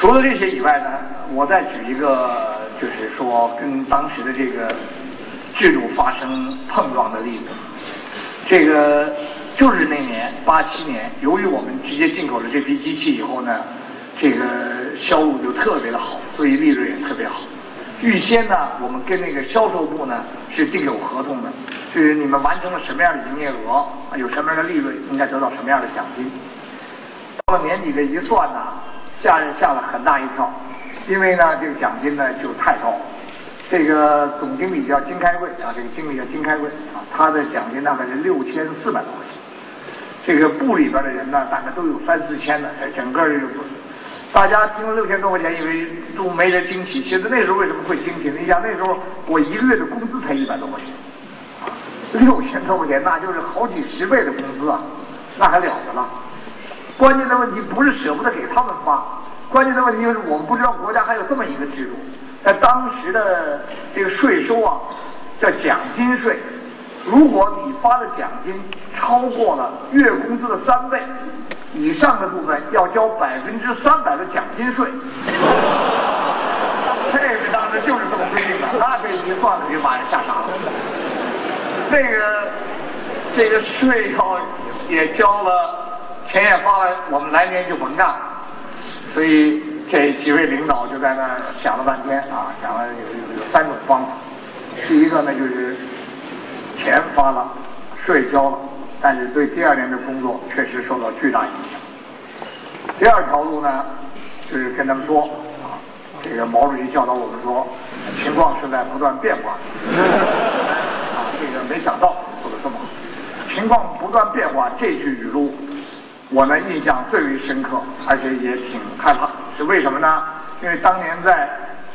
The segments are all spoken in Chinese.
除了这些以外呢，我再举一个，就是说跟当时的这个制度发生碰撞的例子。这个就是那年八七年，由于我们直接进口了这批机器以后呢，这个销路就特别的好，所以利润也特别好。预先呢，我们跟那个销售部呢是订有合同的，就是你们完成了什么样的营业额，有什么样的利润，应该得到什么样的奖金。到了年底这一算呢，吓人吓了很大一跳，因为呢这个奖金呢就太高。这个总经理叫金开贵啊，这个经理叫金开贵啊，他的奖金大概是六千四百多块钱。这个部里边的人呢，大概都有三四千的，整个。大家听了六千多块钱，以为都没人惊奇。其实那时候为什么会惊奇？你想那时候我一个月的工资才一百多块钱，六千多块钱那就是好几十倍的工资啊，那还了得了？关键的问题不是舍不得给他们发，关键的问题就是我们不知道国家还有这么一个制度，在当时的这个税收啊，叫奖金税。如果你发的奖金超过了月工资的三倍。以上的部分要交百分之三百的奖金税，这个当时就是这么规定的，那这一算就把人吓傻了。这个这个税要也交了，钱也发了，我们来年就膨胀。所以这几位领导就在那想了半天啊，想了有有有三种方法。第一个呢就是钱发了，税交了。但是对第二年的工作确实受到巨大影响。第二条路呢，就是跟他们说啊，这个毛主席教导我们说，情况是在不断变化。啊，这个没想到做的这么好。情况不断变化这句语录，我呢印象最为深刻，而且也挺害怕。是为什么呢？因为当年在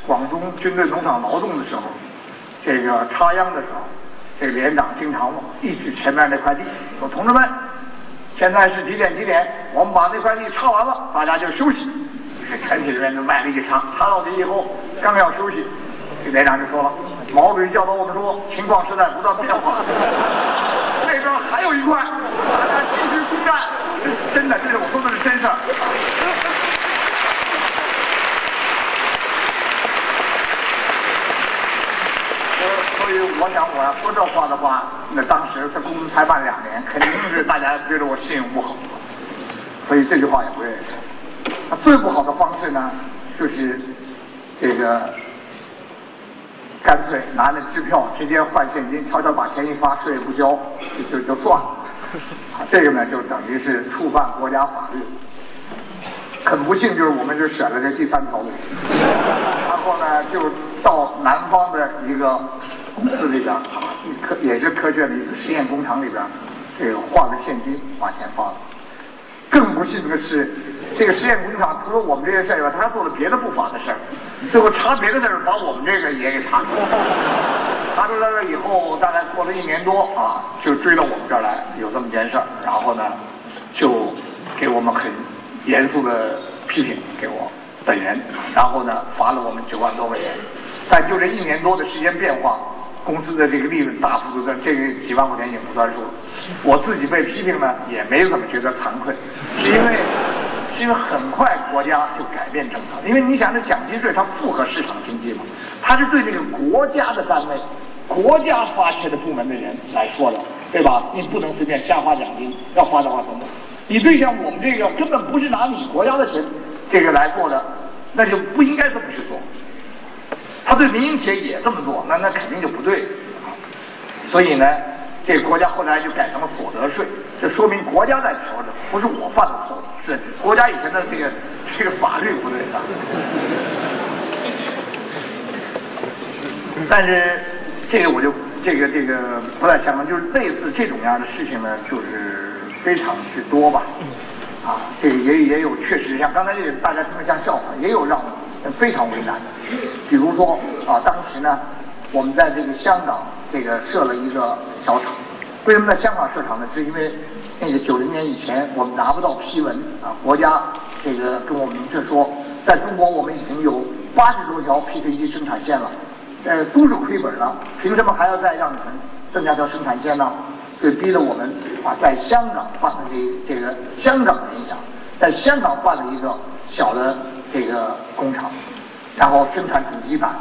广东军队农场劳动的时候，这个插秧的时候。这个连长经常一指前面那块地，说：“同志们，现在是几点？几点？我们把那块地插完了，大家就休息。”全体人员都卖力一插，插到底以后，刚要休息，这连长就说了：“毛主席教导我们说，情况是在不断变化。那边还有一块，”真的，这是我说的是真事儿。所以我想，我要说这话的话，那当时他工资才办两年，肯定是大家觉得我信用不好。所以这句话也不愿意说。他最不好的方式呢，就是这个干脆拿着支票直接换现金，悄悄把钱一发，税也不交，就就就算了。啊，这个呢就等于是触犯国家法律。很不幸，就是我们就选了这第三条路，然后呢就到南方的一个。公司里边啊，科也是科学的一个实验工厂里边，这个换了现金把钱发了。更不幸的是，这个实验工厂除了我们这些事儿以外，他还做了别的不法的事儿。最后查别的事儿，把我们这个也给查出来查出来了以后，大概过了一年多啊，就追到我们这儿来，有这么件事儿。然后呢，就给我们很严肃的批评给我本人，然后呢，罚了我们九万多块钱。但就这一年多的时间变化。公司的这个利润大幅度的，这个几万块钱也不算数。我自己被批评呢，也没怎么觉得惭愧，是因为，因为很快国家就改变政策。因为你想，这奖金税它符合市场经济嘛，它是对这个国家的单位、国家发钱的部门的人来说的，对吧？你不能随便瞎发奖金，要发的话怎么？你对像我们这个根本不是拿你国家的钱这个来做的，那就不应该这么去做。他对民营企业也这么做，那那肯定就不对。所以呢，这个国家后来就改成了所得税，这说明国家在调整，不是我犯的错，是国家以前的这个这个法律不对啊。但是这个我就这个这个不太相关，就是类似这种样的事情呢，就是非常之多吧。啊，这个也也有确实像刚才这个大家听了像笑话，也有让我非常为难的。比如说啊，当时呢，我们在这个香港这个设了一个小厂。为什么在香港设厂呢？是因为那个九零年以前我们拿不到批文啊，国家这个跟我们明确说，在中国我们已经有八十多条 p c 机生产线了，呃，都是亏本的，凭什么还要再让你们增加条生产线呢？就逼得我们啊，在香港办了这这个香港的影响，在香港办了一个小的这个工厂，然后生产主机板。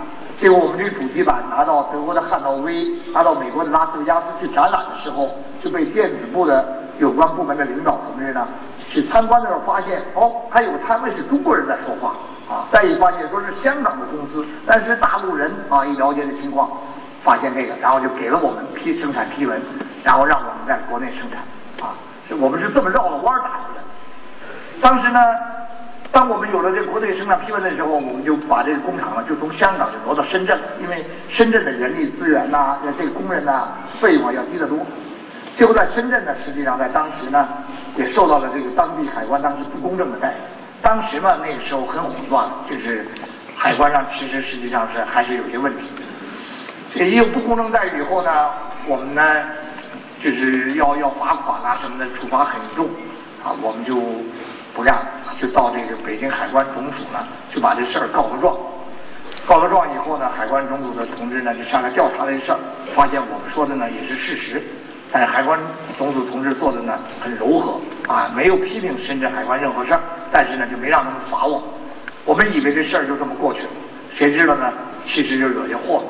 结果我们这个主机板拿到德国的汉诺威，拿到美国的拉斯维加斯去展览的时候，就被电子部的有关部门的领导同志呢去参观的时候发现，哦，还有摊位是中国人在说话啊。再一发现说是香港的公司，但是大陆人啊一了解的情况，发现这个，然后就给了我们批生产批文，然后让我们在国内生产啊。是我们是这么绕了弯打出来的。当时呢。当我们有了这国内生产批文的时候，我们就把这个工厂呢，就从香港就挪到深圳，因为深圳的人力资源呐，这个工人呐，费用要低得多。结果在深圳呢，实际上在当时呢，也受到了这个当地海关当时不公正的待遇。当时嘛，那个时候很混乱，就是海关上其实实际上是还是有些问题。这一有不公正待遇以后呢，我们呢就是要要罚款啊什么的，处罚很重啊，我们就不干了。就到这个北京海关总署呢，就把这事儿告个状。告了状以后呢，海关总署的同志呢就上来调查这事儿，发现我们说的呢也是事实。但是海关总署同志做的呢很柔和啊，没有批评深圳海关任何事儿，但是呢就没让他们罚我。我们以为这事儿就这么过去了，谁知道呢？其实就惹下祸了。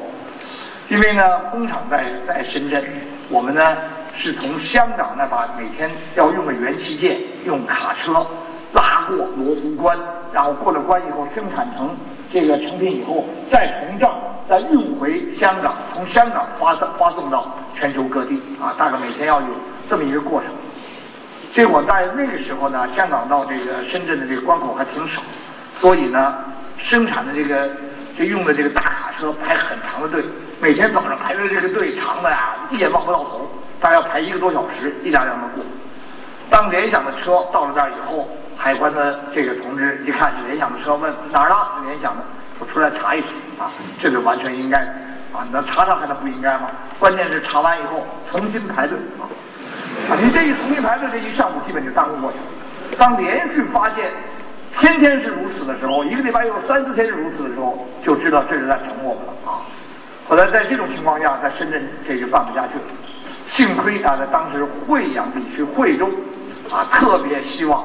因为呢，工厂在在深圳，我们呢是从香港那把每天要用的元器件用卡车。拉过罗湖关，然后过了关以后生产成这个成品以后，再从这儿再运回香港，从香港发送发送到全球各地啊，大概每天要有这么一个过程。结果在那个时候呢，香港到这个深圳的这个关口还挺少，所以呢，生产的这个就用的这个大卡车排很长的队，每天早上排的这个队长的呀，一眼望不到头，大概要排一个多小时，一辆辆的过。当联想的车到了这儿以后。海关的这个同志一看是联想的车，问哪儿的？联想的，我出来查一查啊，这个完全应该啊，那查查还能不应该吗？关键是查完以后重新排队啊，你这一重新排队，这一上午基本就耽误过去了。当连续发现天天是如此的时候，一个礼拜有三四天是如此的时候，就知道这是在整我们了啊。后来在这种情况下，在深圳这就办不下去了。幸亏啊，在当时惠阳地区惠州啊，特别希望。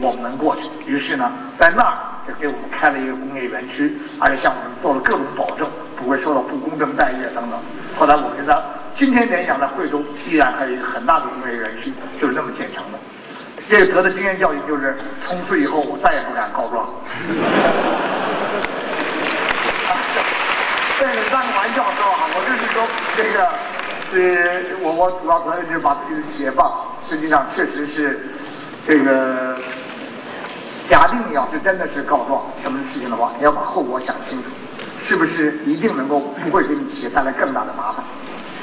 我们能过去，于是呢，在那儿就给我们开了一个工业园区，而且向我们做了各种保证，不会受到不公正待遇等等。后来我们呢，今天联想在惠州依然还有一个很大的工业园区，就是那么建成的。这个得的经验教训就是，从此以后我再也不敢告状。这个当个玩笑说啊，我就是说这个，是我我主要责任就是把自己的企业办好，实际上确实是这个。假定你要是真的是告状什么事情的话，你要把后果想清楚，是不是一定能够不会给你企业带来更大的麻烦？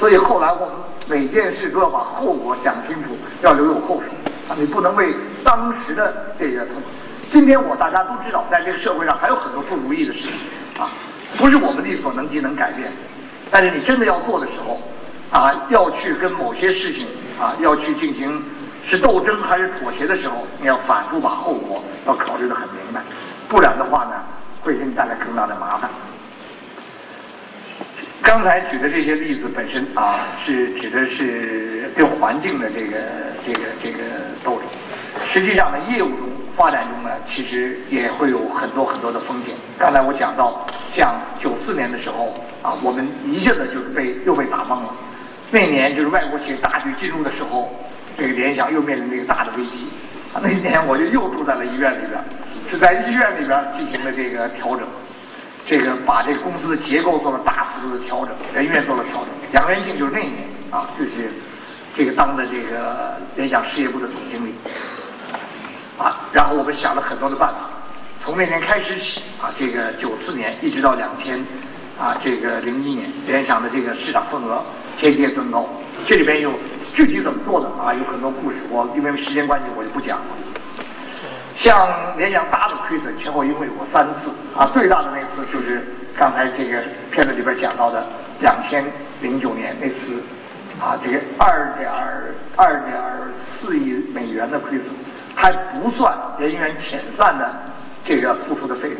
所以后来我们每件事都要把后果想清楚，要留有后手啊！你不能为当时的这个痛。今天我大家都知道，在这个社会上还有很多不如意的事情啊，不是我们力所能及能改变。但是你真的要做的时候啊，要去跟某些事情啊，要去进行。是斗争还是妥协的时候，你要反复把后果要考虑的很明白，不然的话呢，会给你带来更大的麻烦。刚才举的这些例子本身啊，是指的是跟环境的这个这个这个斗争。实际上呢，业务中发展中呢，其实也会有很多很多的风险。刚才我讲到，像九四年的时候啊，我们一下子就是被又被打懵了。那年就是外国企业大举进入的时候。这个联想又面临这个大的危机，啊，那一年我就又住在了医院里边，是在医院里边进行了这个调整，这个把这个公司的结构做了大幅度的调整，人员做了调整。杨元庆就是那一年啊，就是这个当的这个联想事业部的总经理，啊，然后我们想了很多的办法，从那年开始起啊，这个九四年一直到两千啊，这个零一年，联想的这个市场份额节节增高。这里边有具体怎么做的啊？有很多故事，我因为时间关系我就不讲了。像联想大的亏损，前后一共有过三次啊。最大的那次就是刚才这个片子里边讲到的两千零九年那次啊，这个二点二点四亿美元的亏损，还不算人员遣散的这个付出的费用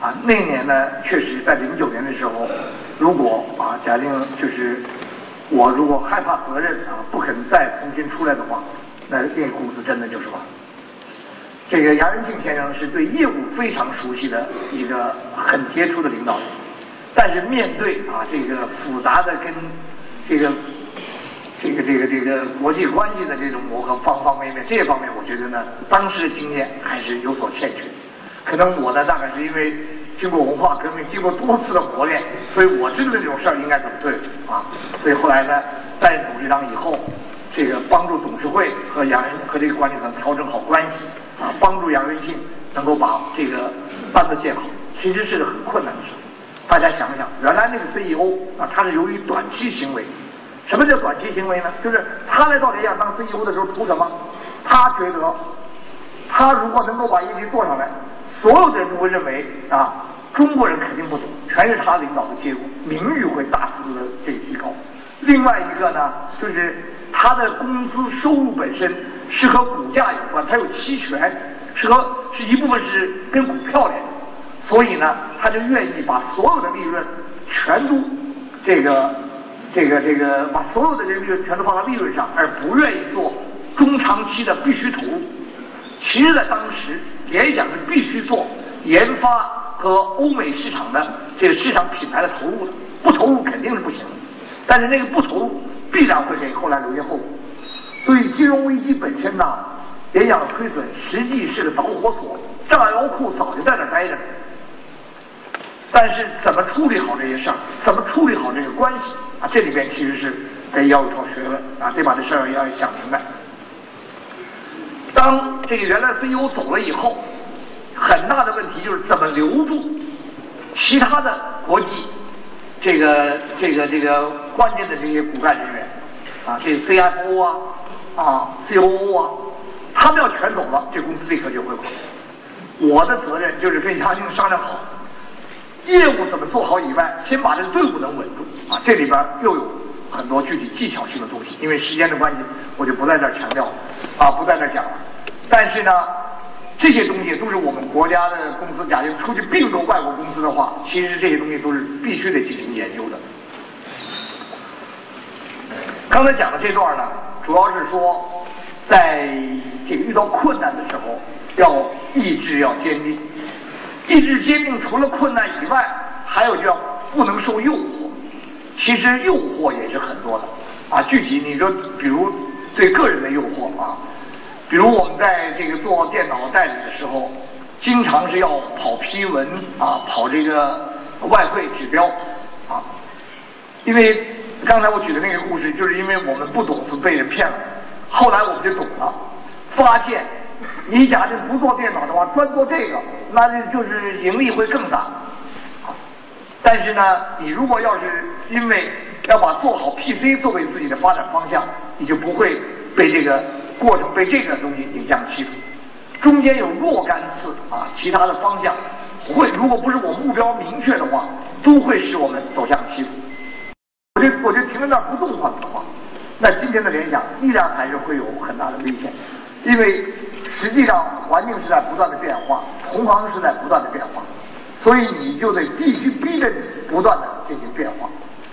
啊。那年呢，确实在零九年的时候，如果啊，假定就是。我如果害怕责任啊，不肯再重新出来的话，那那公司真的就是完。这个杨元庆先生是对业务非常熟悉的一个很杰出的领导人，但是面对啊这个复杂的跟这个这个这个这个国际关系的这种磨合方方面面，这方面我觉得呢，当时的经验还是有所欠缺。可能我呢，大概是因为经过文化革命，经过多次的磨练，所以我知道这种事儿应该怎么对啊。所以后来呢，担任董事长以后，这个帮助董事会和杨和这个管理层调整好关系啊，帮助杨元庆能够把这个班子建好，其实是个很困难的事。大家想想，原来那个 CEO 啊，他是由于短期行为。什么叫短期行为呢？就是他来到联想当 CEO 的时候图什么？他觉得，他如果能够把业绩做上来。所有的人都会认为啊，中国人肯定不懂，全是他领导的结果，名誉会大幅的这个提高。另外一个呢，就是他的工资收入本身是和股价有关，他有期权，是和是一部分是跟股票连的，所以呢，他就愿意把所有的利润全都这个这个这个把所有的这个利润全都放到利润上，而不愿意做中长期的必须投入。其实，在当时。联想是必须做研发和欧美市场的这个市场品牌的投入的，不投入肯定是不行。但是那个不同必然会给后来留下后果。所以金融危机本身呢，联想的亏损实际是个导火索，炸药库早就在那待着。但是怎么处理好这些事儿，怎么处理好这个关系啊？这里边其实是得要有套学问啊，得把这事儿要想明白。当这个原来 CEO 走了以后，很大的问题就是怎么留住其他的国际这个这个这个关键的这些骨干人员啊，这 CFO 啊啊 COO 啊，他们要全走了，这公司立刻就会垮。我的责任就是跟他们商量好，业务怎么做好以外，先把这个队伍能稳住啊。这里边又有很多具体技巧性的东西，因为时间的关系，我就不在这儿强调了。啊，不在那讲了。但是呢，这些东西都是我们国家的公司，假如出去并购外国公司的话，其实这些东西都是必须得进行研究的。刚才讲的这段呢，主要是说，在这个遇到困难的时候，要意志要坚定。意志坚定，除了困难以外，还有就要不能受诱惑。其实诱惑也是很多的啊。具体你说，比如。对个人的诱惑啊，比如我们在这个做电脑代理的时候，经常是要跑批文啊，跑这个外汇指标啊。因为刚才我举的那个故事，就是因为我们不懂，是被人骗了。后来我们就懂了，发现你假设不做电脑的话，专做这个，那就是盈利会更大。但是呢，你如果要是因为要把做好 PC 作为自己的发展方向，你就不会被这个过程被这个东西影响欺负。中间有若干次啊，其他的方向会，如果不是我目标明确的话，都会使我们走向欺负。我就我就停在那儿不动弹的话，那今天的联想依然还是会有很大的危险，因为实际上环境是在不断的变化，同行是在不断的变化。所以你就得必须逼着你不断的进行变化，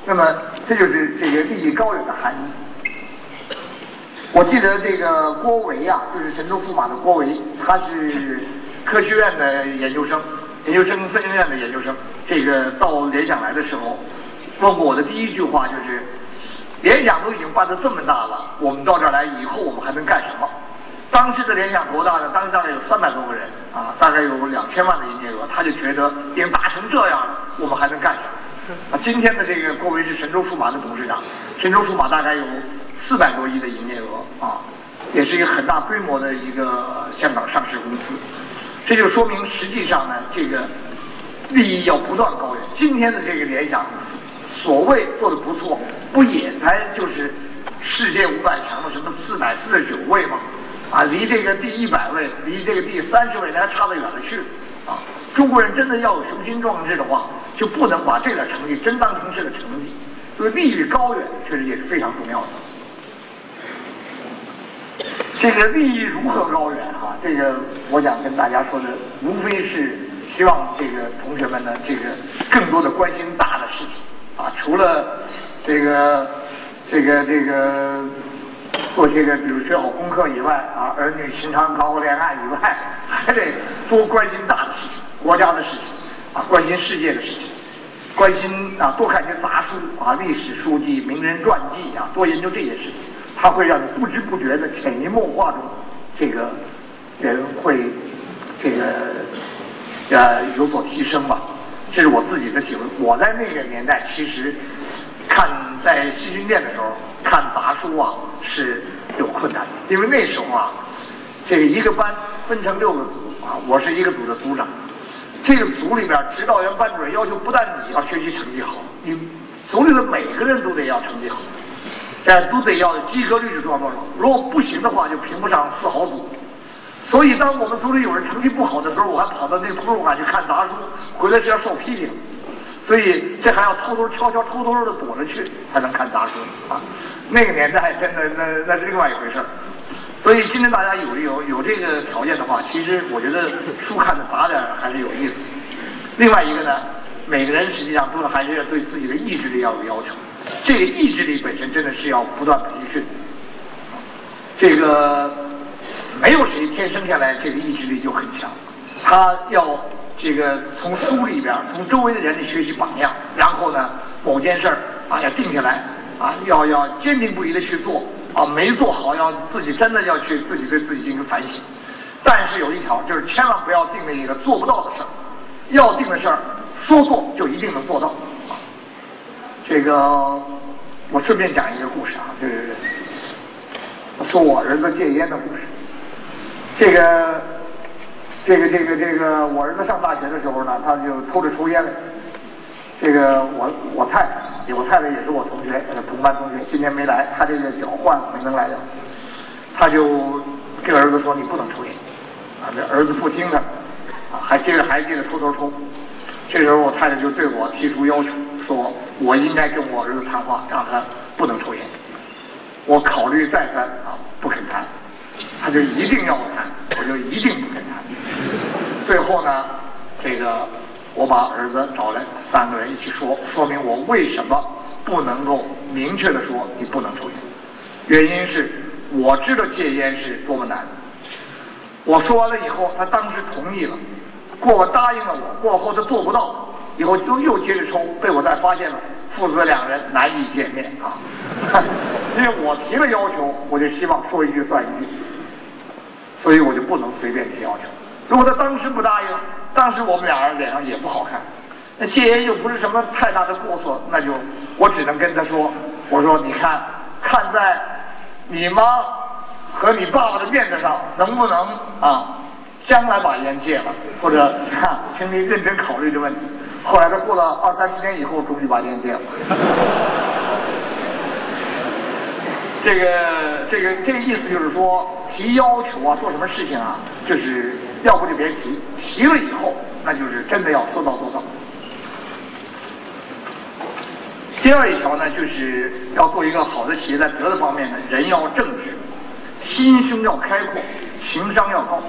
那么这就是这个利益高远的含义。我记得这个郭维啊，就是神州驸马的郭维，他是科学院的研究生，研究生分院的研究生。这个到联想来的时候，问过我的第一句话就是：联想都已经办得这么大了，我们到这儿来以后，我们还能干什么？当时的联想多大呢？当时大概有三百多个人啊，大概有两千万的营业额，他就觉得已经大成这样了，我们还能干什么？啊，今天的这个郭维是神州数码的董事长，神州数码大概有四百多亿的营业额啊，也是一个很大规模的一个香港上市公司，这就说明实际上呢，这个利益要不断高远。今天的这个联想，所谓做的不错，不也才就是世界五百强的什么四百四十九位吗？啊，离这个第一百位，离这个第三十位，还差得远了去。啊，中国人真的要有雄心壮志的话，就不能把这点成绩真当成是个成绩。所以利益高远，确实也是非常重要的。这个利益如何高远？啊，这个我想跟大家说的，无非是希望这个同学们呢，这个更多的关心大的事情。啊，除了这个，这个，这个。做这个，比如学好功课以外啊，儿女情长搞恋爱以外，还得多关心大的事情，国家的事情啊，关心世界的事情，关心啊，多看些杂书啊，历史书籍、名人传记啊，多研究这些事情，它会让你不知不觉的潜移默化中，这个人会这个呃有所提升吧。这是我自己的体会。我在那个年代，其实看在西军店的时候看杂书啊是有困难的，因为那时候啊，这个一个班分成六个组啊，我是一个组的组长。这个组里边，指导员、班主任要求不但你要学习成绩好，你组里的每个人都得要成绩好，但，都得要及格率是多少多少。如果不行的话，就评不上四好组。所以，当我们组里有人成绩不好的时候，我还跑到那图书馆去看杂书，回来是要受批评。所以，这还要偷偷、悄悄、偷偷的躲着去才能看杂书啊。那个年代真的那那是另外一回事儿。所以，今天大家有有有这个条件的话，其实我觉得书看的杂点还是有意思。另外一个呢，每个人实际上都还是要对自己的意志力要有要求。这个意志力本身真的是要不断培训。这个。没有谁天生下来这个意志力就很强，他要这个从书里边，从周围的人里学习榜样，然后呢，某件事儿啊要定下来啊，要要坚定不移的去做啊，没做好要自己真的要去自己对自己进行反省。但是有一条就是千万不要定那个做不到的事儿，要定的事儿说做就一定能做到。啊这个我顺便讲一个故事啊，就是说我儿子戒烟的故事。这个，这个，这个，这个，我儿子上大学的时候呢，他就偷着抽烟了。这个我我太太，我太太也是我同学，同班同学，今年没来，他这个脚坏了没能来了。他就跟儿子说：“你不能抽烟。”啊，这儿子不听他，啊，还接着还接着偷偷抽。这时候我太太就对我提出要求，说我应该跟我儿子谈话，让他不能抽烟。我考虑再三啊，不肯谈。他就一定要我谈，我就一定不肯谈。最后呢，这个我把儿子找来，三个人一起说，说明我为什么不能够明确的说你不能抽烟。原因是我知道戒烟是多么难。我说完了以后，他当时同意了，过答应了我，过后他做不到，以后就又接着抽，被我再发现了，父子两人难以见面啊。因为我提了要求，我就希望说一句算一句。所以我就不能随便提要求。如果他当时不答应，当时我们俩人脸上也不好看。那戒烟又不是什么太大的过错，那就我只能跟他说：“我说你看，看在你妈和你爸爸的面子上，能不能啊，将来把烟戒了？或者看，请你认真考虑这问题。”后来他过了二三十年以后，终于把烟戒了。这个这个这个意思就是说，提要求啊，做什么事情啊，就是要不就别提，提了以后，那就是真的要说到做到。第二一条呢，就是要做一个好的企业，在德的方面呢，人要正直，心胸要开阔，情商要高。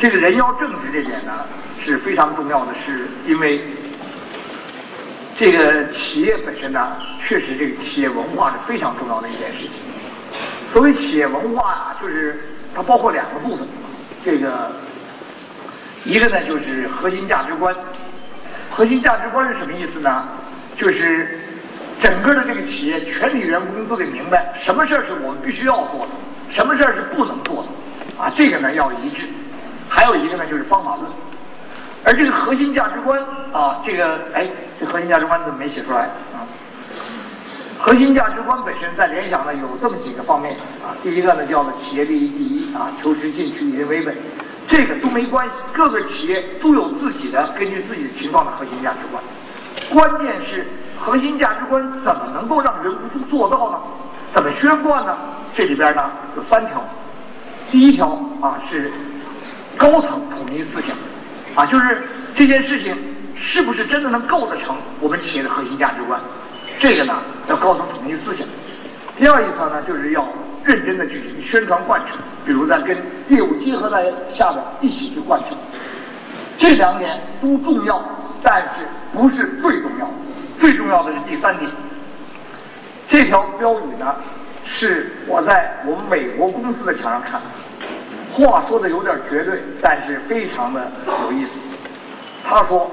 这个人要正直这点呢，是非常重要的，是因为这个企业本身呢。确实，这个企业文化是非常重要的一件事情。所谓企业文化啊，就是它包括两个部分。这个一个呢，就是核心价值观。核心价值观是什么意思呢？就是整个的这个企业全体员工都得明白，什么事儿是我们必须要做的，什么事儿是不能做的。啊，这个呢要一致。还有一个呢，就是方法论。而这个核心价值观啊，这个哎，这核心价值观怎么没写出来啊？核心价值观本身在联想呢有这么几个方面啊，第一个呢叫做企业利益第一啊，求实进取，以人为本，这个都没关系，各个企业都有自己的根据自己的情况的核心价值观，关键是核心价值观怎么能够让人工做到呢？怎么宣贯呢？这里边呢有三条，第一条啊是高层统一思想啊，就是这件事情是不是真的能构得成我们企业的核心价值观？这个呢要高层统一思想，第二一层呢就是要认真的去宣传贯彻，比如在跟业务结合在下边一起去贯彻，这两点都重要，但是不是最重要，最重要的是第三点。这条标语呢是我在我们美国公司的墙上看的，话说的有点绝对，但是非常的有意思。他说：“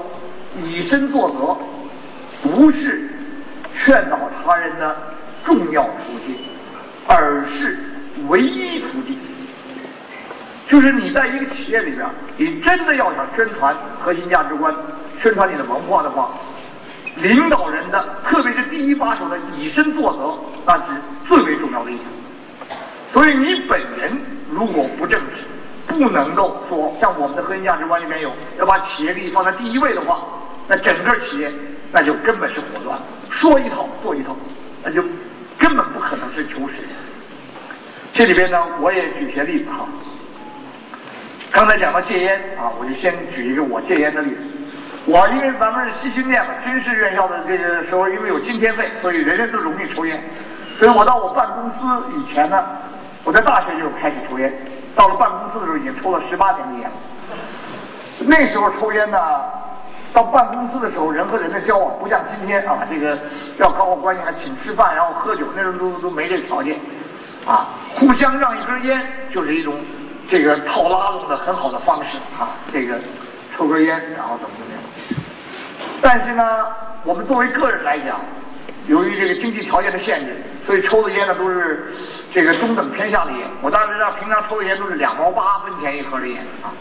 以身作则，不是劝导他人的重要途径，而是唯一途径。就是你在一个企业里边，你真的要想宣传核心价值观，宣传你的文化的话，领导人的，特别是第一把手的以身作则，那是最为重要的一点。所以你本人如果不正直，不能够说像我们的核心价值观里面有要把企业利益放在第一位的话，那整个企业那就根本是混乱，说一套做一套，那就根本不可能是求实。这里边呢，我也举些例子哈。刚才讲到戒烟啊，我就先举一个我戒烟的例子。我因为咱们是西训练嘛，军事院校的这个时候，因为有津贴费，所以人人都容易抽烟。所以我到我办公司以前呢，我在大学就开始抽烟。到了办公室的时候，已经抽了十八年的烟了。那时候抽烟呢，到办公室的时候，人和人的交往不像今天啊，这个要搞好关系还请吃饭，然后喝酒，那时候都都没这个条件，啊，互相让一根烟就是一种这个套拉拢的很好的方式啊，这个抽根烟，然后怎么怎么样。但是呢，我们作为个人来讲，由于这个经济条件的限制，所以抽的烟呢都是这个中等偏下的烟。我当时呢，平常抽的烟都是两毛八分钱一盒的烟啊。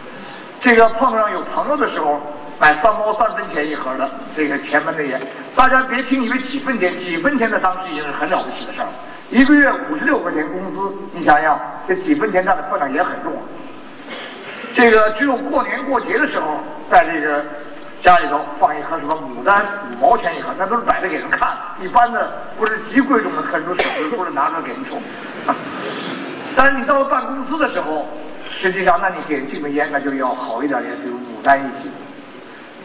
这个碰上有朋友的时候，买三毛三分钱一盒的这个前门的烟，大家别听以为几分钱，几分钱在当时已经是很了不起的事儿了。一个月五十六块钱工资，你想想，这几分钱占的分量也很重啊。这个只有过年过节的时候，在这个。家里头放一盒什么牡丹，五毛钱一盒，那都是摆着给人看。一般的不是极贵重的客人都舍不得出来拿出来给人抽。但是你到了办公司的时候，实际上那你给人敬的烟那就要好一点烟，比如牡丹一些。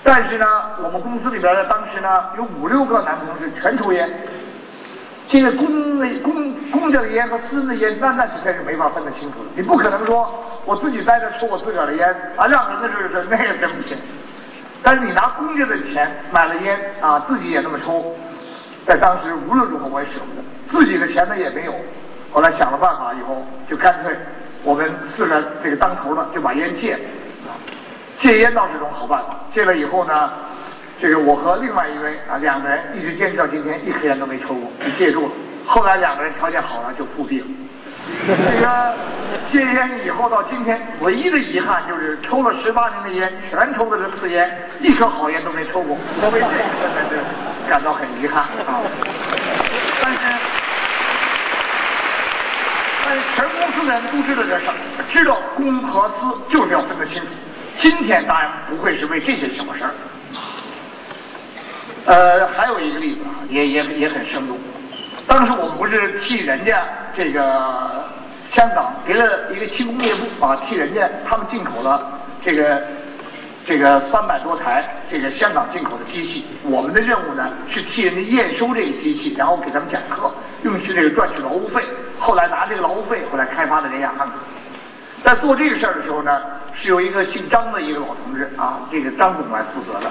但是呢，我们公司里边呢，当时呢有五六个男同事全抽烟。这个公的公公家的烟和私人的烟，那那实在是没法分得清楚的。你不可能说我自己在这抽我自个儿的烟啊，让人的时候是那也真不行。但是你拿公家的钱买了烟啊，自己也那么抽，在当时无论如何我也舍不得，自己的钱呢也没有。后来想了办法以后，就干脆我们四个这个当头的就把烟戒了。戒烟倒是种好办法，戒了以后呢，这个我和另外一位啊两个人一直坚持到今天，一颗烟都没抽过，就戒住了。后来两个人条件好了，就复辟了。这个戒烟以后到今天，唯一的遗憾就是抽了十八年的烟，全抽的是次烟，一颗好烟都没抽过。我为这个感到很遗憾啊！但是，但是全公司的人都知道这事儿，知道公和私就是要分得清楚。今天当然不会是为这些小事儿。呃，还有一个例子啊，也也也很生动。当时我们不是替人家这个香港别了一个轻工业部啊，替人家他们进口了这个这个三百多台这个香港进口的机器。我们的任务呢是替人家验收这个机器，然后给他们讲课，用去这个赚取劳务费。后来拿这个劳务费回来开发的联雅汉。在做这个事儿的时候呢，是由一个姓张的一个老同志啊，这个张总来负责的，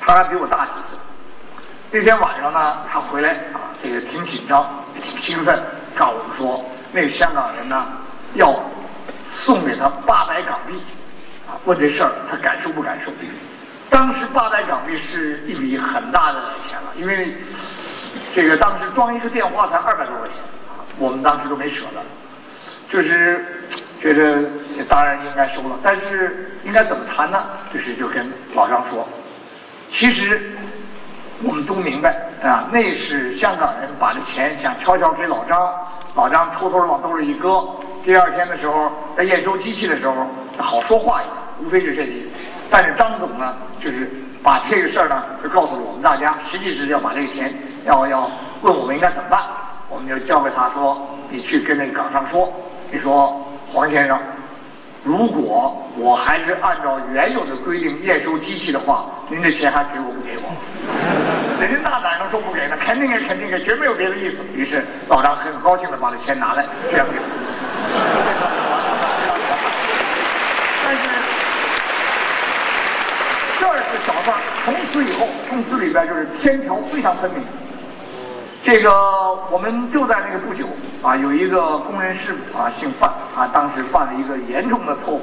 他还比我大几岁。那天晚上呢，他回来啊，这个挺紧张，挺兴奋，告诉我们说，那个香港人呢，要送给他八百港币，啊，问这事儿他敢收不敢收？当时八百港币是一笔很大的钱了，因为这个当时装一个电话才二百多块钱，啊，我们当时都没舍得，就是觉得当然应该收了，但是应该怎么谈呢？就是就跟老张说，其实。我们都明白啊，那是香港人把这钱想悄悄给老张，老张偷偷往兜里一搁。第二天的时候，在验收机器的时候好说话一点，无非是这些。但是张总呢，就是把这个事儿呢，就告诉了我们大家，实际是要把这个钱要要问我们应该怎么办。我们就交给他说，你去跟那个港商说，你说黄先生。如果我还是按照原有的规定验收机器的话，您这钱还给我不给我？人家大胆能说不给呢？肯定给，肯定给，绝没有别的意思。于是老张很高兴的把这钱拿来捐给。但是这是小事儿，从此以后公司里边就是天条非常分明。这个我们就在那个不久啊，有一个工人师傅啊，姓范啊，当时犯了一个严重的错误，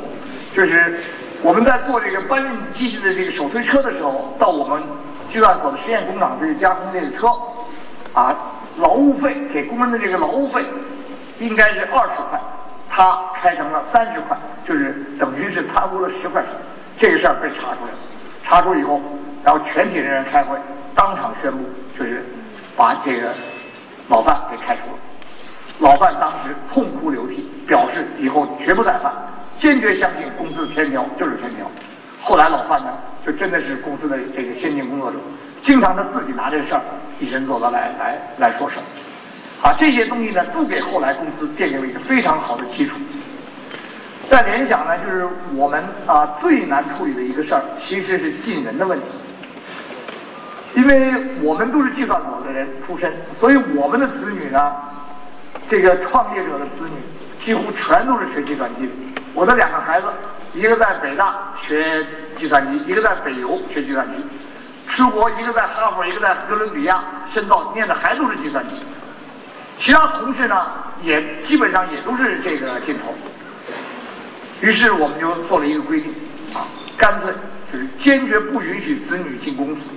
就是我们在做这个搬运机器的这个手推车的时候，到我们计算所的实验工厂去加工这个车，啊，劳务费给工人的这个劳务费应该是二十块，他开成了三十块，就是等于是贪污了十块钱。这个事儿被查出来了，查出以后，然后全体人员开会，当场宣布就是。把这个老范给开除了，老范当时痛哭流涕，表示以后绝不再犯，坚决相信公司的天条就是天条。后来老范呢，就真的是公司的这个先进工作者，经常他自己拿这事儿以身作则来来来说事儿。啊，这些东西呢，都给后来公司奠定了一个非常好的基础。在联想呢，就是我们啊最难处理的一个事儿，其实是进人的问题。因为我们都是计算所的人出身，所以我们的子女呢，这个创业者的子女几乎全都是学计算机的。我的两个孩子，一个在北大学计算机，一个在北邮学计算机。出国一个在哈佛，一个在哥伦比亚深造，念的还都是计算机。其他同事呢，也基本上也都是这个劲头。于是我们就做了一个规定，啊，干脆就是坚决不允许子女进公司。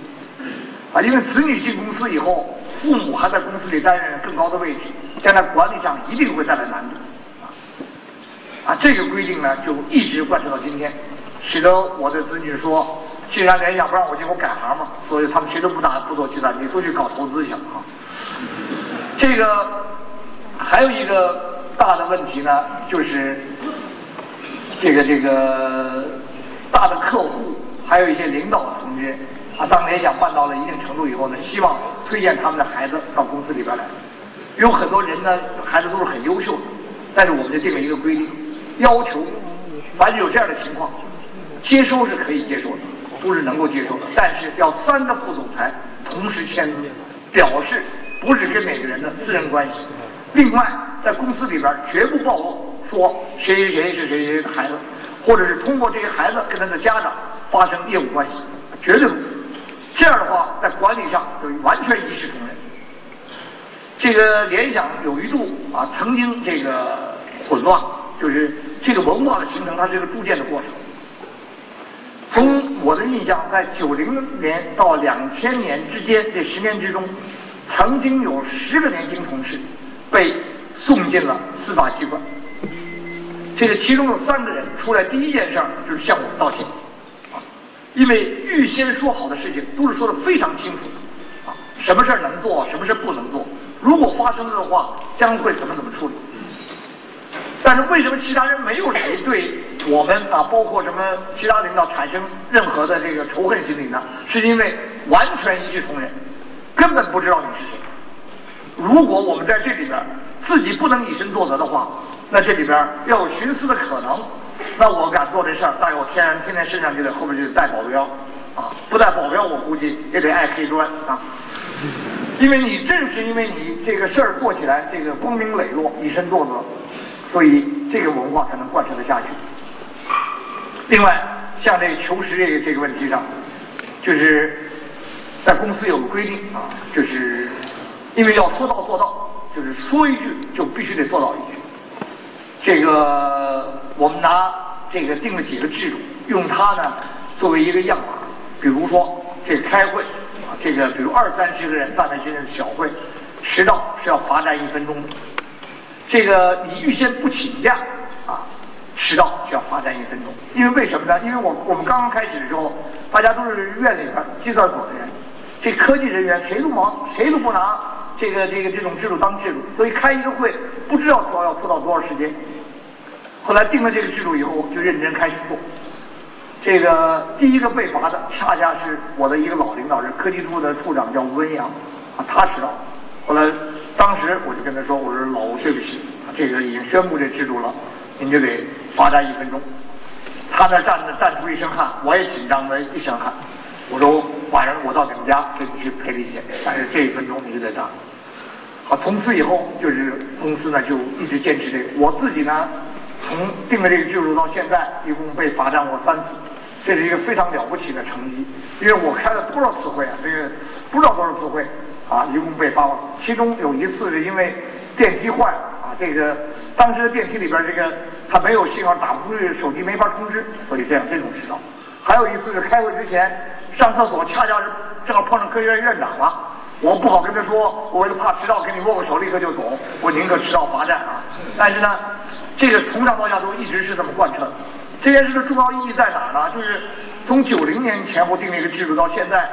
啊，因为子女进公司以后，父母还在公司里担任更高的位置，将来管理上一定会带来难度。啊，这个规定呢，就一直贯彻到今天，使得我的子女说，既然联想不让我进，我改行嘛，所以他们谁都不打不做计算机，都去搞投资去了啊。这个还有一个大的问题呢，就是这个这个大的客户，还有一些领导同志。啊，当联想办到了一定程度以后呢，希望推荐他们的孩子到公司里边来。有很多人呢，孩子都是很优秀的，但是我们就定了一个规定，要求凡是有这样的情况，接收是可以接受的，都是能够接受的，但是要三个副总裁同时签字，表示不是跟每个人的私人关系。另外，在公司里边绝不暴露说谁谁谁是谁谁的孩子，或者是通过这些孩子跟他的家长发生业务关系，绝对不。这样的话，在管理上就完全一视同仁。这个联想有一度啊，曾经这个混乱，就是这个文化的形成，它是一个逐渐的过程。从我的印象，在九零年到两千年之间这十年之中，曾经有十个年轻同事被送进了司法机关。这个其中有三个人出来，第一件事儿就是向我道歉。啊因为预先说好的事情都是说的非常清楚的，啊，什么事儿能做，什么事儿不能做，如果发生了的话，将会怎么怎么处理。但是为什么其他人没有谁对我们啊，包括什么其他领导产生任何的这个仇恨心理呢？是因为完全一视同仁，根本不知道你是谁。如果我们在这里边自己不能以身作则的话，那这里边要有徇私的可能。那我敢做这事儿，大概我天然天天身上就得后面就得带保镖，啊，不带保镖我估计也得挨黑砖啊。因为你正是因为你这个事儿做起来这个光明磊落、以身作则，所以这个文化才能贯彻的下去。另外，像这个求实这个这个问题上，就是在公司有个规定啊，就是因为要说到做到，就是说一句就必须得做到一句。这个我们拿这个定了几个制度，用它呢作为一个样板。比如说这开会啊，这个比如二三十个人范围之内的小会，迟到是要罚站一分钟的。这个你预先不请假啊，迟到就要罚站一分钟。因为为什么呢？因为我我们刚刚开始的时候，大家都是院里边计算所的人，这科技人员谁都忙，谁都不拿这个这个这种制度当制度，所以开一个会不知道说要拖到多少时间。后来定了这个制度以后，就认真开始做。这个第一个被罚的，恰恰是我的一个老领导人，科技处的处长叫吴文阳，啊，他迟到。后来，当时我就跟他说：“我说老吴，对不起，这个已经宣布这制度了，您就得罚站一分钟。”他那站着站出一身汗，我也紧张的一身汗。我说晚上我到你们家给你去赔礼去，但是这一分钟你就在这儿。好，从此以后就是公司呢就一直坚持这个，我自己呢。从定了这个制度到现在，一共被罚站过三次，这是一个非常了不起的成绩。因为我开了多少次会啊？这个不知道多少次会，啊，一共被包了，其中有一次是因为电梯坏了啊，这个当时的电梯里边这个它没有信号，打不出去，手机没法通知，所以这样这种迟到。还有一次是开会之前上厕所，恰恰是正好碰上科学院院长了，我不好跟他说，我就怕迟到，跟你握个手立刻就走，我宁可迟到罚站啊。但是呢，这个从上到下都一直是这么贯彻。这件事的重要意义在哪儿呢？就是从九零年前后定了一个制度到现在。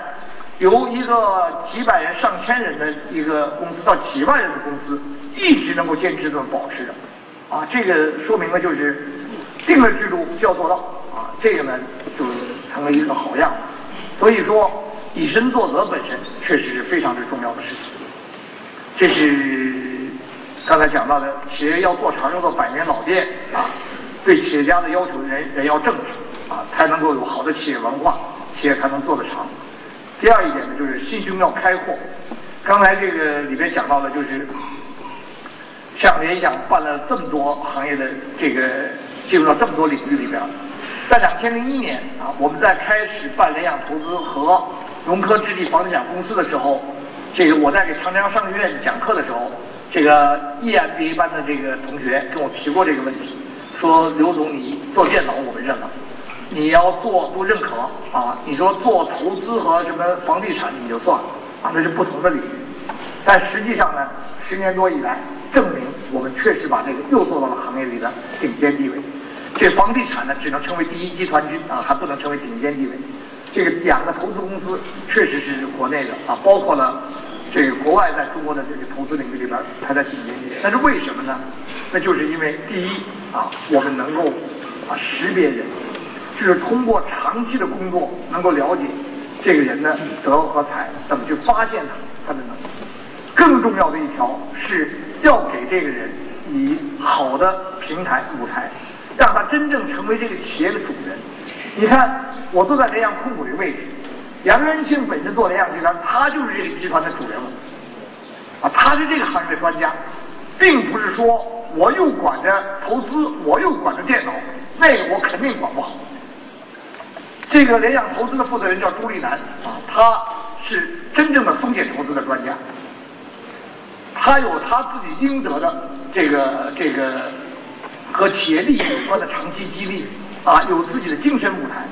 由一个几百人、上千人的一个公司到几万人的公司，一直能够坚持这么保持着，啊，这个说明了就是定了制度就要做到，啊，这个呢就成了一个好样。所以说，以身作则本身确实是非常之重要的事情。这是刚才讲到的，企业要做长要做百年老店啊，对企业家的要求人人要正直啊，才能够有好的企业文化，企业才能做得长。第二一点呢，就是心胸要开阔。刚才这个里边讲到的，就是像联想办了这么多行业的这个进入到这么多领域里边，在两千零一年啊，我们在开始办联想投资和融科置地房地产公司的时候，这个我在给长江商学院讲课的时候，这个 EMBA 班的这个同学跟我提过这个问题，说刘总你做电脑我们认了。你要做不认可啊！你说做投资和什么房地产你就算了啊，那是不同的领域。但实际上呢，十年多以来，证明我们确实把这个又做到了行业里的顶尖地位。这房地产呢，只能成为第一集团军啊，还不能成为顶尖地位。这个两个投资公司确实是国内的啊，包括了这个国外在中国的这个投资领域里边排在顶尖地位。但是为什么呢？那就是因为第一啊，我们能够啊识别人。是通过长期的工作，能够了解这个人的德和才，怎么去发现他他的能力。更重要的一条是要给这个人以好的平台舞台，让他真正成为这个企业的主人。你看，我坐在联想控股这个位置，杨元庆本身做联想集团，他就是这个集团的主人了，啊，他是这个行业的专家，并不是说我又管着投资，我又管着电脑，那个我肯定管不好。这个联想投资的负责人叫朱立南啊，他是真正的风险投资的专家，他有他自己应得的这个这个和企业利益有关的长期激励啊，有自己的精神舞台，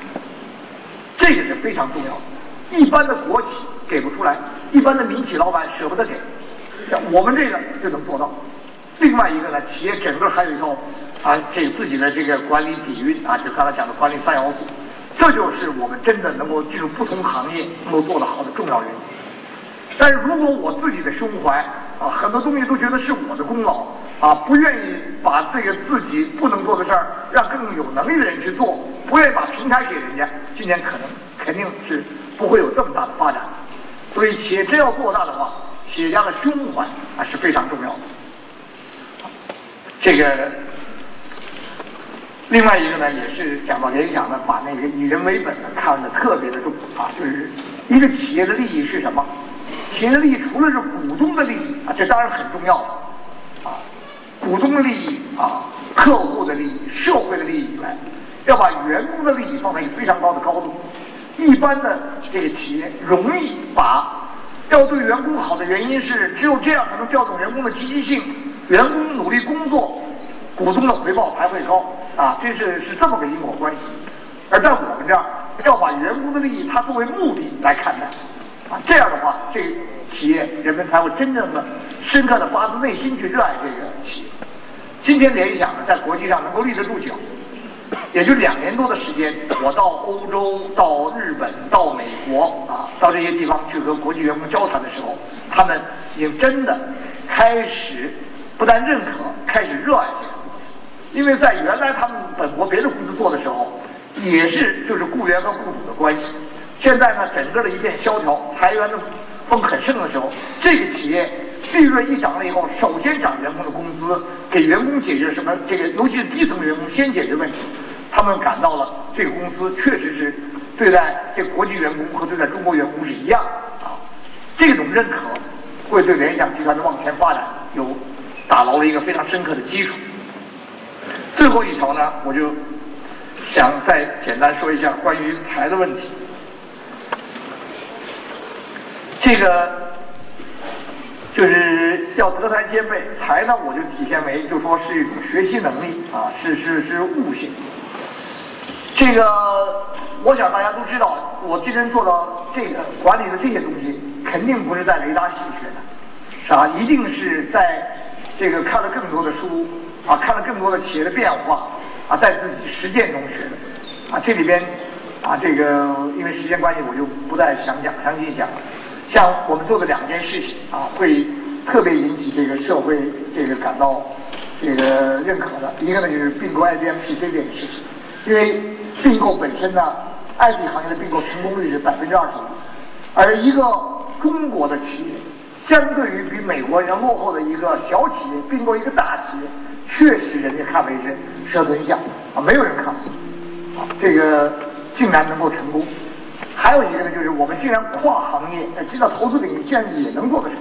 这个是非常重要的。一般的国企给不出来，一般的民企老板舍不得给，我们这个就能做到。另外一个呢，企业整个还有一套啊，这自己的这个管理底蕴啊，就刚才讲的管理三要素。这就是我们真的能够进入不同行业能够做得好的重要原因。但是如果我自己的胸怀啊，很多东西都觉得是我的功劳啊，不愿意把这个自己不能做的事儿让更有能力的人去做，不愿意把平台给人家，今年可能肯定是不会有这么大的发展。所以企业真要做大的话，企业家的胸怀啊是非常重要的。这个。另外一个呢，也是讲到联想呢，把那个以人为本呢看得特别的重啊，就是一个企业的利益是什么？企业的利益除了是股东的利益啊，这当然很重要啊，股东的利益啊，客户的利益、社会的利益以外，要把员工的利益放在一个非常高的高度。一般的这个企业容易把要对员工好的原因是，只有这样才能调动员工的积极性，员工努力工作。股东的回报才会高啊，这是是这么个因果关系。而在我们这儿，要把员工的利益它作为目的来看待啊，这样的话，这企业人们才会真正的、深刻的发自内心去热爱这个企业。今天联想呢，在国际上能够立得住脚，也就两年多的时间，我到欧洲、到日本、到美国啊，到这些地方去和国际员工交谈的时候，他们也真的开始不但认可，开始热爱这个。因为在原来他们本国别的公司做的时候，也是就是雇员和雇主的关系。现在呢，整个的一片萧条，裁员的风很盛的时候，这个企业利润一涨了以后，首先涨员工的工资，给员工解决什么？这个尤其是低层员工先解决问题。他们感到了这个公司确实是对待这国际员工和对待中国员工是一样啊。这种认可会对联想集团的往前发展有打牢了一个非常深刻的基础。最后一条呢，我就想再简单说一下关于财的问题。这个就是要德才兼备。才呢，我就体现为，就说是一种学习能力啊，是是是悟性。这个，我想大家都知道，我今天做到这个管理的这些东西，肯定不是在雷达系学的，是吧？一定是在这个看了更多的书啊，看了更多的企业的变化啊，在自己实践中学的啊。这里边啊，这个因为时间关系，我就不再详讲，详细讲。像我们做的两件事情啊，会特别引起这个社会这个感到这个认可的。一个呢就是并购 IBM PC 这件事情，因为并购本身呢，IT 行业的并购成功率是百分之二十五，而一个中国的企业，相对于比美国要落后的一个小企业并购一个大企业，确实人家看为是蛇吞象啊，没有人看啊，这个竟然能够成功。还有一个呢，就是我们竟然跨行业，呃，进到投资领域，竟然也能做得成，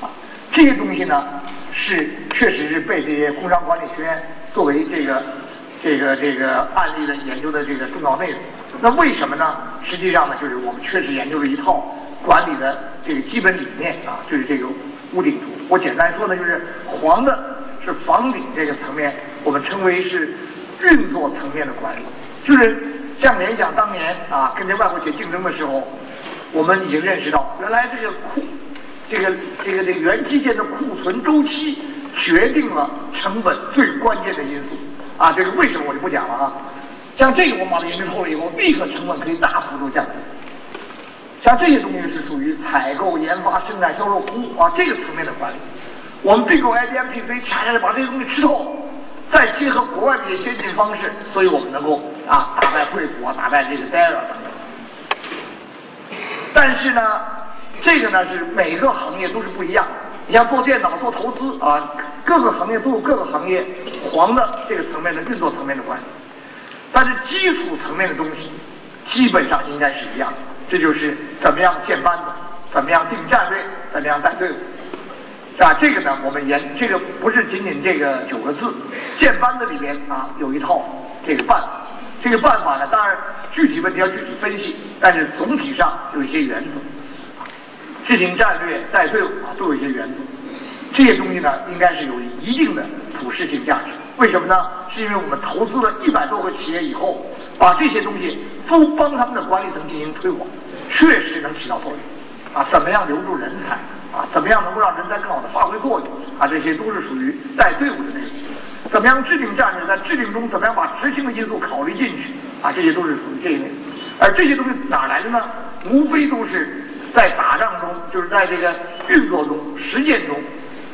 啊，这些东西呢，是确实是被这些工商管理学院作为这个这个这个案例的研究的这个重要内容。那为什么呢？实际上呢，就是我们确实研究了一套管理的这个基本理念啊，就是这个屋顶图。我简单说呢，就是黄的是房顶这个层面，我们称为是运作层面的管理，就是。像联想当年啊，跟这外国企业竞争的时候，我们已经认识到，原来这个库，这个这个这个元器件的库存周期决定了成本最关键的因素。啊，这个为什么我就不讲了啊。像这个我们把它研究透了以后，立刻成本可以大幅度降低。像这些东西是属于采购、研发、生产、销售、服务啊这个层面的管理。我们并购 IBM PC，恰恰是把这些东西吃透。再结合国外的一些先进方式，所以我们能够啊打败惠普，打败这个戴尔等等。但是呢，这个呢是每个行业都是不一样。你像做电脑、做投资啊，各个行业都有各个行业黄的这个层面的运作层面的关系。但是基础层面的东西基本上应该是一样。这就是怎么样建班子，怎么样定战略，怎么样带队伍。啊，这个呢，我们研这个不是仅仅这个九个字，建班子里面啊有一套这个办法，这个办法呢，当然具体问题要具体分析，但是总体上有一些原则，制定战略、带队伍啊都有一些原则，这些东西呢应该是有一定的普适性价值。为什么呢？是因为我们投资了一百多个企业以后，把这些东西都帮他们的管理层进行推广，确实能起到作用。啊，怎么样留住人才？啊，怎么样能够让人才更好的发挥作用？啊，这些都是属于带队伍的内容。怎么样制定战略？在制定中怎么样把执行的因素考虑进去？啊，这些都是属于这一类。而这些东西哪来的呢？无非都是在打仗中，就是在这个运作中、实践中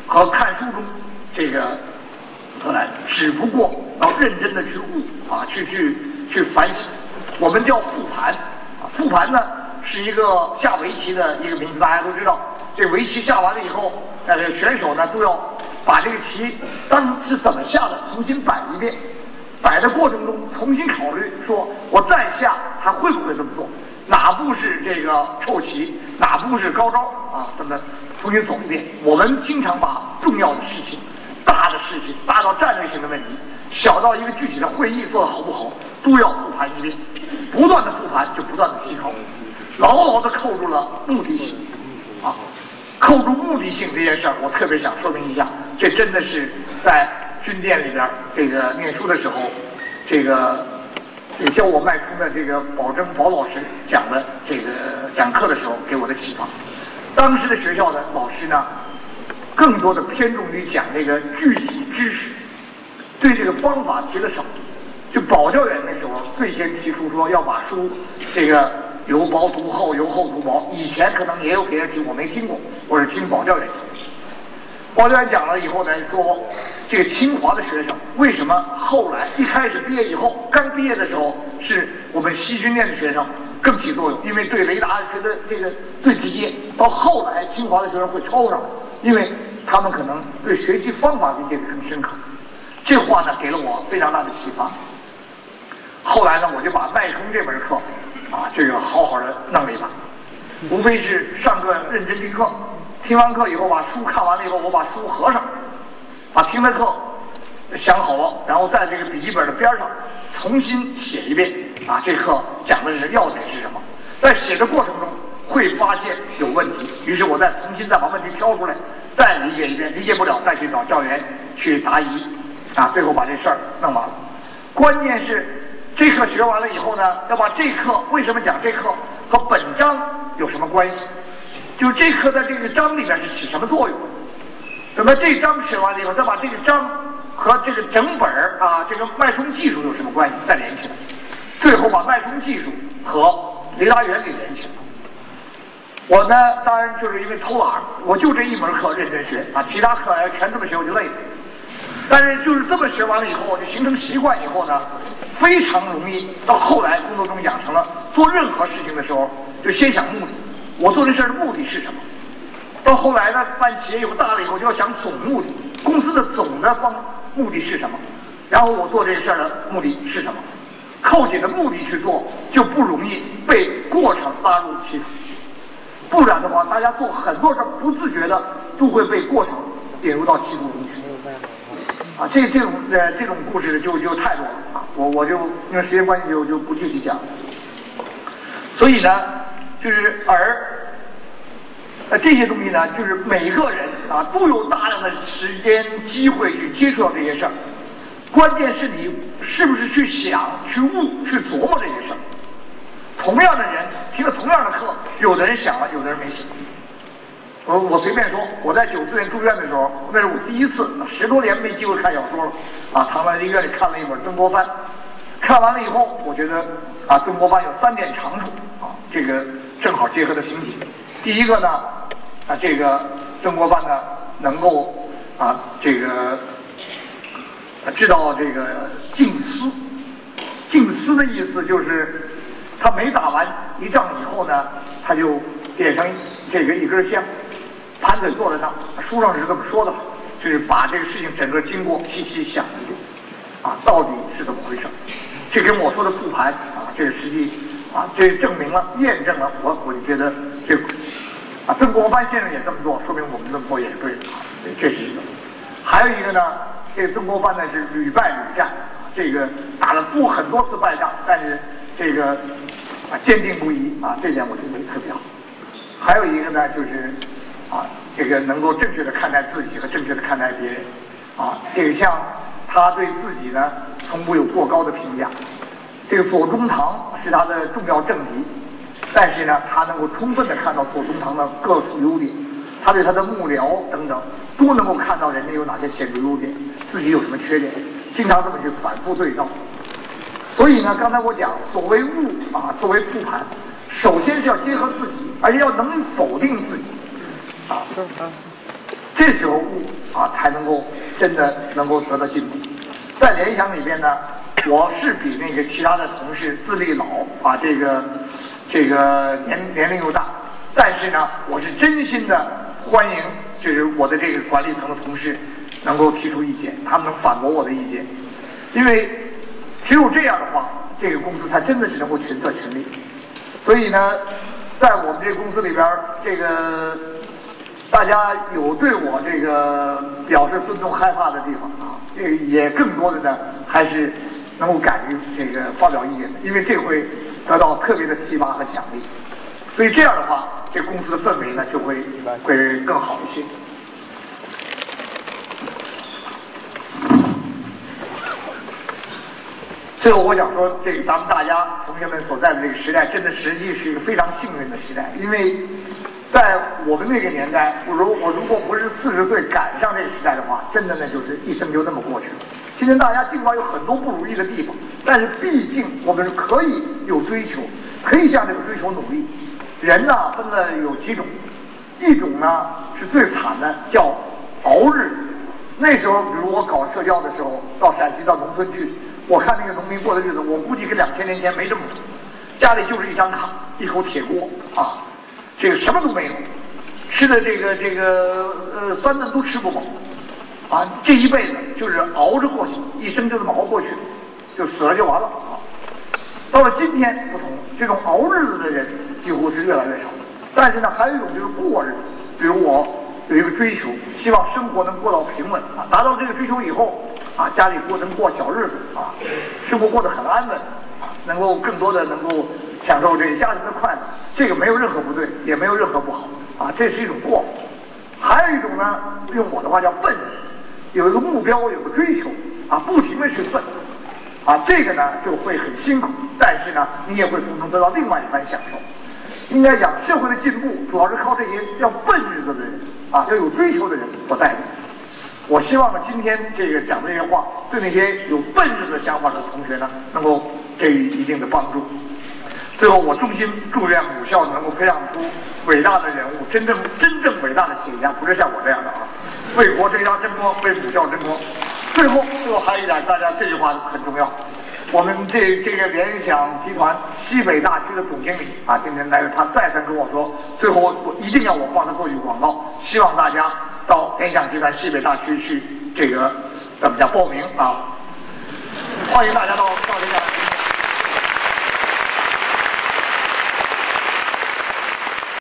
和看书中这个得来的。只不过要认真的去悟啊，去去去反省。我们叫复盘啊，复盘呢是一个下围棋的一个名字，大家都知道。这围棋下完了以后，那这个选手呢都要把这个棋当是怎么下的重新摆一遍，摆的过程中重新考虑，说我再下还会不会这么做？哪步是这个臭棋，哪步是高招啊？这么重新走一遍。我们经常把重要的事情、大的事情、大到战略性的问题，小到一个具体的会议做得好不好，都要复盘一遍，不断的复盘就不断的提高，牢牢的扣住了目的性啊。扣住目的性这件事儿，我特别想说明一下，这真的是在军店里边这个念书的时候，这个教我脉冲的这个保证保老师讲的这个讲课的时候给我的启发。当时的学校的老师呢，更多的偏重于讲这个具体知识，对这个方法提的少。就保教员那时候最先提出说要把书这个。由薄读厚，由厚读薄。以前可能也有别人听，我没听过。我是听保教员讲。保教员讲了以后呢，说这个清华的学生为什么后来一开始毕业以后，刚毕业的时候是我们西军电的学生更起作用，因为对雷达学的这个最直接。到后来清华的学生会超上来，因为他们可能对学习方法理解更深刻。这话呢给了我非常大的启发。后来呢，我就把脉冲这门课。啊，这个好好的弄一把，无非是上课认真听课，听完课以后把书看完了以后，我把书合上，把听的课想好了，然后在这个笔记本的边上重新写一遍。啊，这课讲的是要点是什么？在写的过程中会发现有问题，于是我再重新再把问题挑出来，再理解一遍，理解不了再去找教员去答疑，啊，最后把这事儿弄完了。关键是这课学完了以后呢，要把这课为什么讲这课和本章有什么关系？就这课在这个章里面是起什么作用？等到这章学完了以后，再把这个章和这个整本儿啊，这个脉冲技术有什么关系？再连起来，最后把脉冲技术和雷达原理连起来。我呢，当然就是因为偷懒，我就这一门课认真学啊，其他课全这么学我就累死。但是就是这么学完了以后，就形成习惯以后呢，非常容易到后来工作中养成了做任何事情的时候就先想目的，我做这事儿的目的是什么？到后来呢，办企业以后大了以后就要想总目的，公司的总的方目的是什么？然后我做这事儿的目的是什么？扣紧的目的去做，就不容易被过程拉入歧途。不然的话，大家做很多事儿不自觉的都会被过程引入到歧途中去。啊，这这种呃这种故事就就太多了啊，我我就因为时间关系就就不具体讲。所以呢，就是而。呃这些东西呢，就是每个人啊都有大量的时间机会去接触到这些事儿，关键是你是不是去想、去悟、去琢磨这些事儿。同样的人听了同样的课，有的人想了，有的人没想。我我随便说，我在九四年住院的时候，那是我第一次，十多年没机会看小说了啊，躺在医院里看了一本《曾国藩》，看完了以后，我觉得啊，曾国藩有三点长处啊，这个正好结合的挺紧。第一个呢。啊，这个曾国藩呢，能够啊，这个知道这个静思。静思的意思就是，他每打完一仗以后呢，他就点上这个一根香，盘腿坐在那。书上是这么说的，就是把这个事情整个经过细细想一遍，啊，到底是怎么回事？这跟我说的复盘啊，这个实际啊，这证明了、验证了，我我就觉得这。啊，曾国藩先生也这么做，说明我们这么做也是对的啊。这是一个，还有一个呢，这个曾国藩呢是屡败屡战，这个打了不很多次败仗，但是这个啊坚定不移啊，这点我觉得特别好。还有一个呢，就是啊，这个能够正确的看待自己和正确的看待别人啊。这个像他对自己呢，从不有过高的评价。这个左宗棠是他的重要政敌。但是呢，他能够充分的看到左宗棠的各处优点，他对他的幕僚等等都能够看到人家有哪些显著优点，自己有什么缺点，经常这么去反复对照。所以呢，刚才我讲，所谓悟啊，作为复盘，首先是要结合自己，而且要能否定自己，啊，这时候悟啊才能够真的能够得到进步。在联想里边呢，我是比那个其他的同事资历老，啊这个。这个年年龄又大，但是呢，我是真心的欢迎，就是我的这个管理层的同事能够提出意见，他们能反驳我的意见，因为只有这样的话，这个公司才真的是能够群策群力。所以呢，在我们这个公司里边，这个大家有对我这个表示尊重、害怕的地方啊，这个也更多的呢，还是能够敢于这个发表意见，因为这回。得到特别的提拔和奖励，所以这样的话，这公司的氛围呢就会会更好一些。最后，我想说，这个咱们大家同学们所在的这个时代，真的实际是一个非常幸运的时代，因为在我们那个年代，我如我如果不是四十岁赶上这个时代的话，真的那就是一生就那么过去了。今天大家尽管有很多不如意的地方，但是毕竟我们是可以有追求，可以向这个追求努力。人呢分了有几种，一种呢是最惨的，叫熬日。那时候，比如我搞社交的时候，到陕西到农村去，我看那个农民过的日子，我估计跟两千年前没这么苦。家里就是一张卡，一口铁锅啊，这个什么都没有，吃的这个这个呃三顿都吃不饱。啊，这一辈子就是熬着过去，一生就这么熬过去，就死了就完了啊。到了今天不同，这种熬日子的人几乎是越来越少。但是呢，还有一种就是过日子，比如我有一个追求，希望生活能过到平稳啊。达到这个追求以后啊，家里过能过小日子啊，生活过得很安稳，能够更多的能够享受这个家庭的快乐。这个没有任何不对，也没有任何不好啊，这是一种过。还有一种呢，用我的话叫笨，有一个目标，有个追求啊，不停的去奋，啊，这个呢就会很辛苦，但是呢，你也会从中得到另外一番享受。应该讲，社会的进步主要是靠这些要笨日子的人啊，要有追求的人所带领。我希望呢，今天这个讲的这些话，对那些有笨日子想法的同学呢，能够给予一定的帮助。最后，我衷心祝愿母校能够培养出伟大的人物，真正真正伟大的企业家，不是像我这样的啊，为国争光，争光，为母校争光。最后，最后还有一点，大家这句话很重要。我们这这个联想集团西北大区的总经理啊，今天来了，他再三跟我说，最后我一定要我帮他做一个广告，希望大家到联想集团西北大区去这个怎么讲报名啊？欢迎大家到到联想。